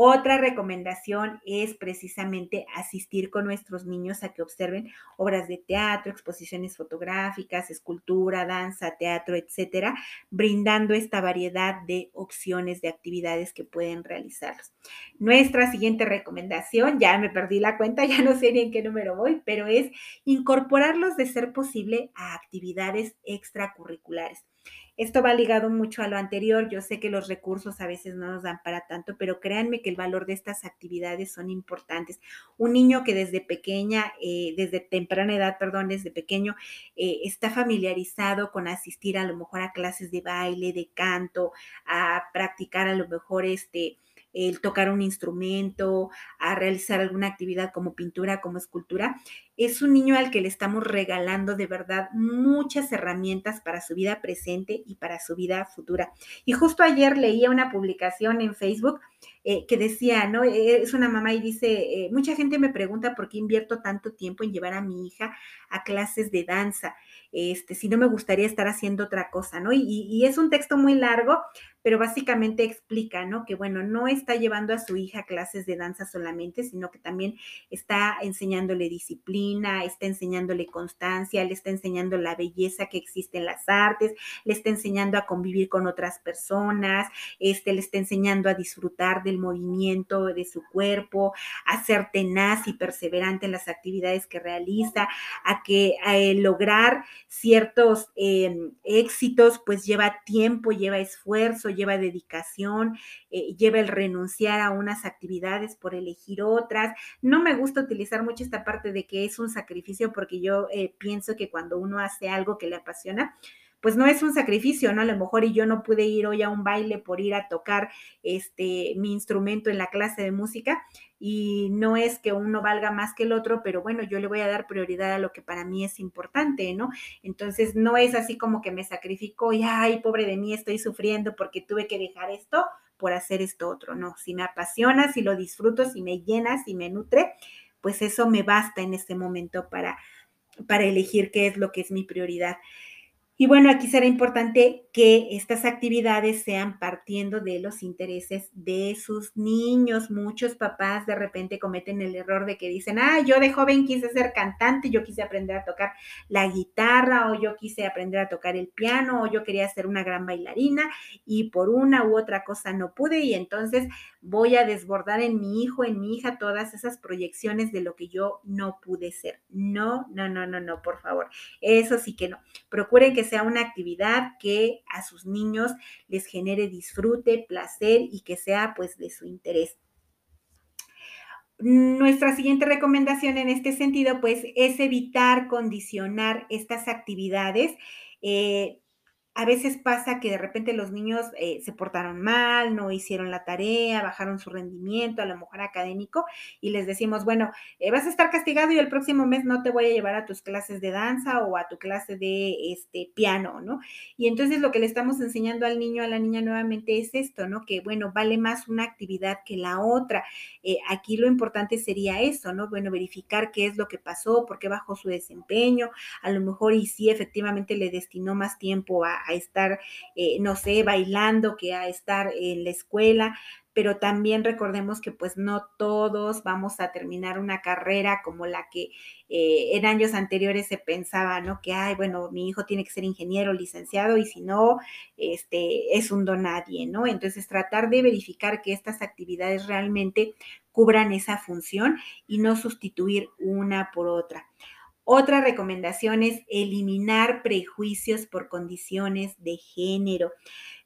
Otra recomendación es precisamente asistir con nuestros niños a que observen obras de teatro, exposiciones fotográficas, escultura, danza, teatro, etcétera, brindando esta variedad de opciones de actividades que pueden realizarlos. Nuestra siguiente recomendación, ya me perdí la cuenta, [LAUGHS] ya no sé ni en qué número voy, pero es incorporarlos de ser posible a actividades extracurriculares. Esto va ligado mucho a lo anterior. Yo sé que los recursos a veces no nos dan para tanto, pero créanme que el valor de estas actividades son importantes. Un niño que desde pequeña, eh, desde temprana edad, perdón, desde pequeño, eh, está familiarizado con asistir a lo mejor a clases de baile, de canto, a practicar a lo mejor este el tocar un instrumento, a realizar alguna actividad como pintura, como escultura, es un niño al que le estamos regalando de verdad muchas herramientas para su vida presente y para su vida futura. Y justo ayer leía una publicación en Facebook eh, que decía, ¿no? Eh, es una mamá y dice, eh, mucha gente me pregunta por qué invierto tanto tiempo en llevar a mi hija a clases de danza este, si no me gustaría estar haciendo otra cosa, ¿no? Y, y, es un texto muy largo, pero básicamente explica, ¿no? Que bueno, no está llevando a su hija a clases de danza solamente, sino que también está enseñándole disciplina, está enseñándole constancia, le está enseñando la belleza que existe en las artes, le está enseñando a convivir con otras personas, este, le está enseñando a disfrutar del movimiento de su cuerpo, a ser tenaz y perseverante en las actividades que realiza, a que a lograr ciertos em, éxitos, pues lleva tiempo, lleva esfuerzo, lleva dedicación, eh, lleva el renunciar a unas actividades por elegir otras. No me gusta utilizar mucho esta parte de que es un sacrificio porque yo eh, pienso que cuando uno hace algo que le apasiona, pues no es un sacrificio, ¿no? A lo mejor y yo no pude ir hoy a un baile por ir a tocar este mi instrumento en la clase de música y no es que uno valga más que el otro, pero bueno, yo le voy a dar prioridad a lo que para mí es importante, ¿no? Entonces no es así como que me sacrifico y ay, pobre de mí, estoy sufriendo porque tuve que dejar esto por hacer esto otro, no, si me apasiona, si lo disfruto, si me llena, si me nutre, pues eso me basta en este momento para para elegir qué es lo que es mi prioridad. Y bueno, aquí será importante que estas actividades sean partiendo de los intereses de sus niños. Muchos papás de repente cometen el error de que dicen, ah, yo de joven quise ser cantante, yo quise aprender a tocar la guitarra o yo quise aprender a tocar el piano o yo quería ser una gran bailarina y por una u otra cosa no pude y entonces voy a desbordar en mi hijo, en mi hija, todas esas proyecciones de lo que yo no pude ser. No, no, no, no, no, por favor. Eso sí que no. Procuren que sea una actividad que a sus niños les genere disfrute, placer y que sea pues de su interés. Nuestra siguiente recomendación en este sentido, pues, es evitar condicionar estas actividades. Eh, a veces pasa que de repente los niños eh, se portaron mal, no hicieron la tarea, bajaron su rendimiento, a lo mejor académico, y les decimos, bueno, eh, vas a estar castigado y el próximo mes no te voy a llevar a tus clases de danza o a tu clase de este piano, ¿no? Y entonces lo que le estamos enseñando al niño, a la niña nuevamente es esto, ¿no? Que bueno, vale más una actividad que la otra. Eh, aquí lo importante sería eso, ¿no? Bueno, verificar qué es lo que pasó, por qué bajó su desempeño, a lo mejor y si efectivamente le destinó más tiempo a a estar, eh, no sé, bailando que a estar en la escuela, pero también recordemos que pues no todos vamos a terminar una carrera como la que eh, en años anteriores se pensaba, ¿no? Que, ay, bueno, mi hijo tiene que ser ingeniero, licenciado y si no, este, es un don nadie, ¿no? Entonces tratar de verificar que estas actividades realmente cubran esa función y no sustituir una por otra. Otra recomendación es eliminar prejuicios por condiciones de género.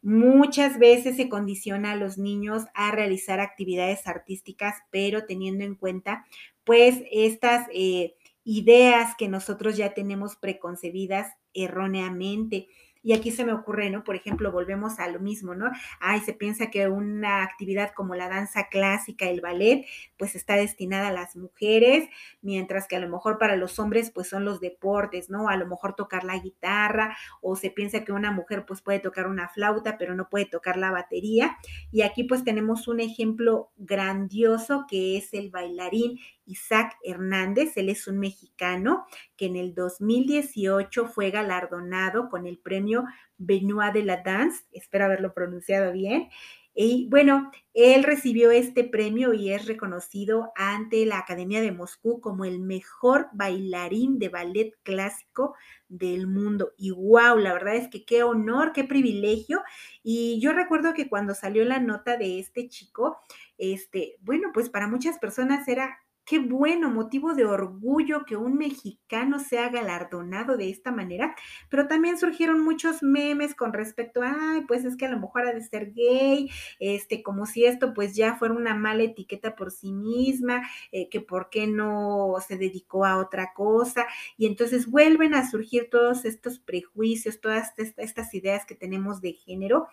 Muchas veces se condiciona a los niños a realizar actividades artísticas, pero teniendo en cuenta pues estas eh, ideas que nosotros ya tenemos preconcebidas erróneamente. Y aquí se me ocurre, ¿no? Por ejemplo, volvemos a lo mismo, ¿no? Ay, se piensa que una actividad como la danza clásica, el ballet, pues está destinada a las mujeres, mientras que a lo mejor para los hombres, pues son los deportes, ¿no? A lo mejor tocar la guitarra, o se piensa que una mujer, pues puede tocar una flauta, pero no puede tocar la batería. Y aquí, pues tenemos un ejemplo grandioso que es el bailarín Isaac Hernández. Él es un mexicano que en el 2018 fue galardonado con el premio Benoit de la Danse, espero haberlo pronunciado bien. Y bueno, él recibió este premio y es reconocido ante la Academia de Moscú como el mejor bailarín de ballet clásico del mundo. Y wow, la verdad es que qué honor, qué privilegio. Y yo recuerdo que cuando salió la nota de este chico, este, bueno, pues para muchas personas era Qué bueno, motivo de orgullo que un mexicano sea galardonado de esta manera, pero también surgieron muchos memes con respecto a, ay, pues es que a lo mejor ha de ser gay, este, como si esto pues ya fuera una mala etiqueta por sí misma, eh, que por qué no se dedicó a otra cosa, y entonces vuelven a surgir todos estos prejuicios, todas estas ideas que tenemos de género,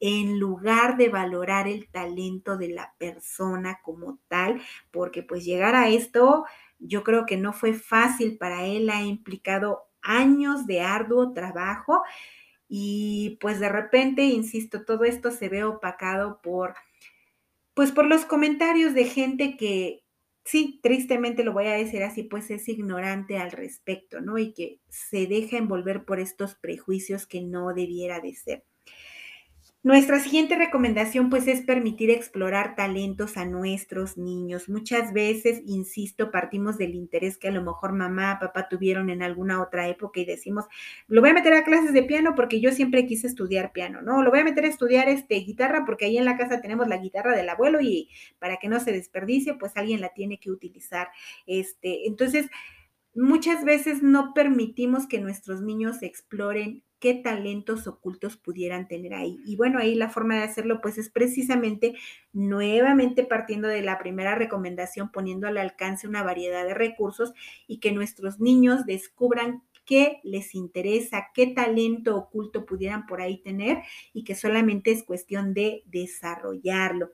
en lugar de valorar el talento de la persona como tal, porque pues llegar a esto Yo creo que no fue fácil para él, ha implicado años de arduo trabajo y pues de repente, insisto, todo esto se ve opacado por, pues por los comentarios de gente que, sí, tristemente lo voy a decir así, pues es ignorante al respecto, ¿no? Y que se deja envolver por estos prejuicios que no debiera de ser. Nuestra siguiente recomendación pues es permitir explorar talentos a nuestros niños. Muchas veces, insisto, partimos del interés que a lo mejor mamá, papá tuvieron en alguna otra época y decimos, lo voy a meter a clases de piano porque yo siempre quise estudiar piano, ¿no? Lo voy a meter a estudiar este guitarra porque ahí en la casa tenemos la guitarra del abuelo y para que no se desperdicie, pues alguien la tiene que utilizar. Este, entonces, muchas veces no permitimos que nuestros niños exploren qué talentos ocultos pudieran tener ahí. Y bueno, ahí la forma de hacerlo pues es precisamente nuevamente partiendo de la primera recomendación, poniendo al alcance una variedad de recursos y que nuestros niños descubran qué les interesa, qué talento oculto pudieran por ahí tener y que solamente es cuestión de desarrollarlo.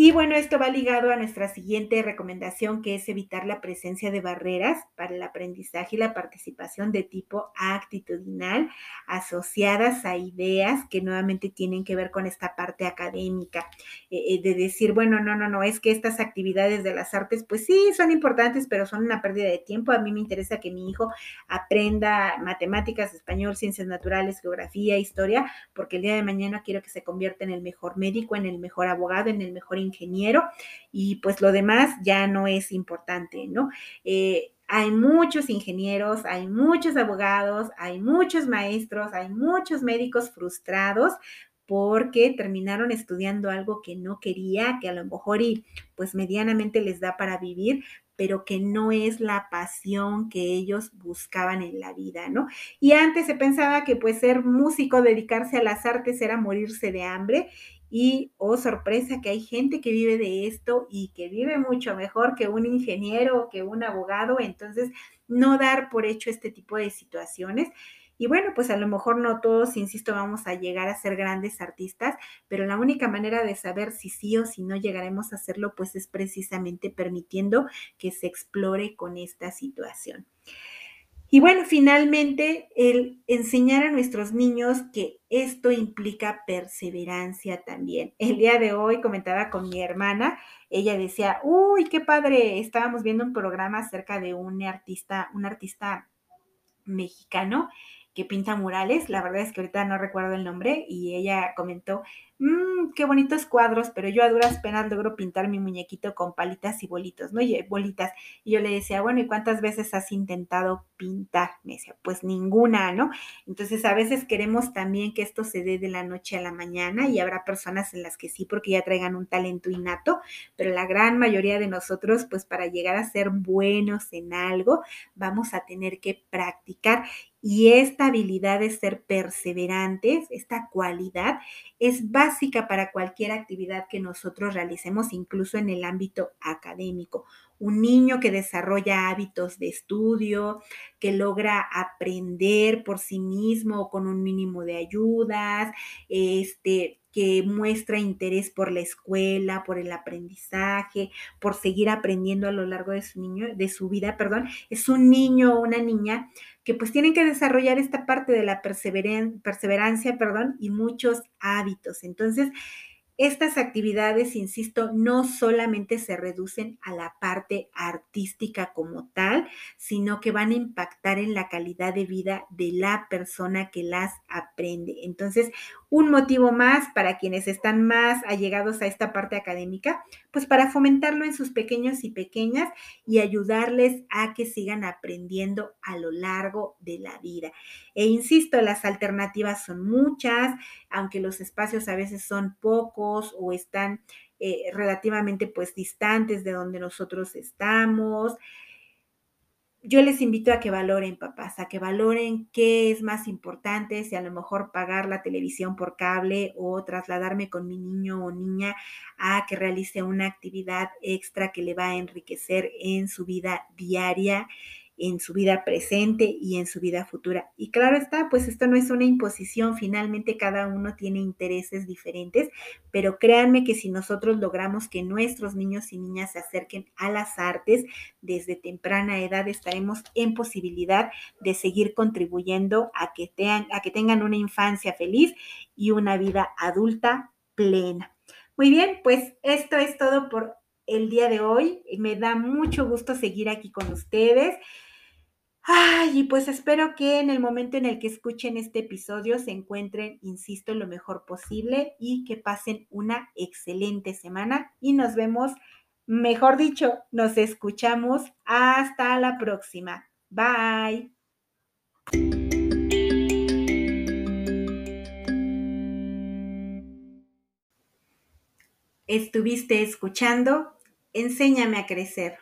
Y bueno, esto va ligado a nuestra siguiente recomendación, que es evitar la presencia de barreras para el aprendizaje y la participación de tipo actitudinal asociadas a ideas que nuevamente tienen que ver con esta parte académica, eh, eh, de decir, bueno, no, no, no, es que estas actividades de las artes, pues sí, son importantes, pero son una pérdida de tiempo. A mí me interesa que mi hijo aprenda matemáticas, español, ciencias naturales, geografía, historia, porque el día de mañana quiero que se convierta en el mejor médico, en el mejor abogado, en el mejor ingeniero y pues lo demás ya no es importante, ¿no? Eh, hay muchos ingenieros, hay muchos abogados, hay muchos maestros, hay muchos médicos frustrados porque terminaron estudiando algo que no quería, que a lo mejor y pues medianamente les da para vivir, pero que no es la pasión que ellos buscaban en la vida, ¿no? Y antes se pensaba que pues ser músico, dedicarse a las artes era morirse de hambre y, oh sorpresa, que hay gente que vive de esto y que vive mucho mejor que un ingeniero o que un abogado. Entonces, no dar por hecho este tipo de situaciones. Y bueno, pues a lo mejor no todos, insisto, vamos a llegar a ser grandes artistas, pero la única manera de saber si sí o si no llegaremos a hacerlo, pues es precisamente permitiendo que se explore con esta situación. Y bueno, finalmente, el enseñar a nuestros niños que esto implica perseverancia también. El día de hoy comentaba con mi hermana, ella decía, uy, qué padre, estábamos viendo un programa acerca de un artista, un artista mexicano que pinta murales, la verdad es que ahorita no recuerdo el nombre, y ella comentó, mmm, qué bonitos cuadros, pero yo a duras penas logro pintar mi muñequito con palitas y bolitos, ¿no? Y bolitas. Y yo le decía, bueno, ¿y cuántas veces has intentado pintar? Me decía, pues ninguna, ¿no? Entonces a veces queremos también que esto se dé de la noche a la mañana y habrá personas en las que sí, porque ya traigan un talento innato, pero la gran mayoría de nosotros, pues para llegar a ser buenos en algo, vamos a tener que practicar. Y esta habilidad de ser perseverantes, esta cualidad, es básica para cualquier actividad que nosotros realicemos, incluso en el ámbito académico. Un niño que desarrolla hábitos de estudio, que logra aprender por sí mismo con un mínimo de ayudas, este, que muestra interés por la escuela, por el aprendizaje, por seguir aprendiendo a lo largo de su niño, de su vida, perdón, es un niño o una niña que pues tienen que desarrollar esta parte de la perseverancia, perdón, y muchos hábitos. Entonces, estas actividades, insisto, no solamente se reducen a la parte artística como tal, sino que van a impactar en la calidad de vida de la persona que las aprende. Entonces, un motivo más para quienes están más allegados a esta parte académica, pues para fomentarlo en sus pequeños y pequeñas y ayudarles a que sigan aprendiendo a lo largo de la vida. E insisto, las alternativas son muchas, aunque los espacios a veces son pocos o están eh, relativamente pues distantes de donde nosotros estamos. Yo les invito a que valoren, papás, a que valoren qué es más importante, si a lo mejor pagar la televisión por cable o trasladarme con mi niño o niña a que realice una actividad extra que le va a enriquecer en su vida diaria en su vida presente y en su vida futura. Y claro está, pues esto no es una imposición, finalmente cada uno tiene intereses diferentes, pero créanme que si nosotros logramos que nuestros niños y niñas se acerquen a las artes desde temprana edad, estaremos en posibilidad de seguir contribuyendo a que, a que tengan una infancia feliz y una vida adulta plena. Muy bien, pues esto es todo por el día de hoy. Me da mucho gusto seguir aquí con ustedes. Ay, y pues espero que en el momento en el que escuchen este episodio se encuentren, insisto, lo mejor posible y que pasen una excelente semana y nos vemos, mejor dicho, nos escuchamos hasta la próxima. Bye. Estuviste escuchando Enséñame a crecer.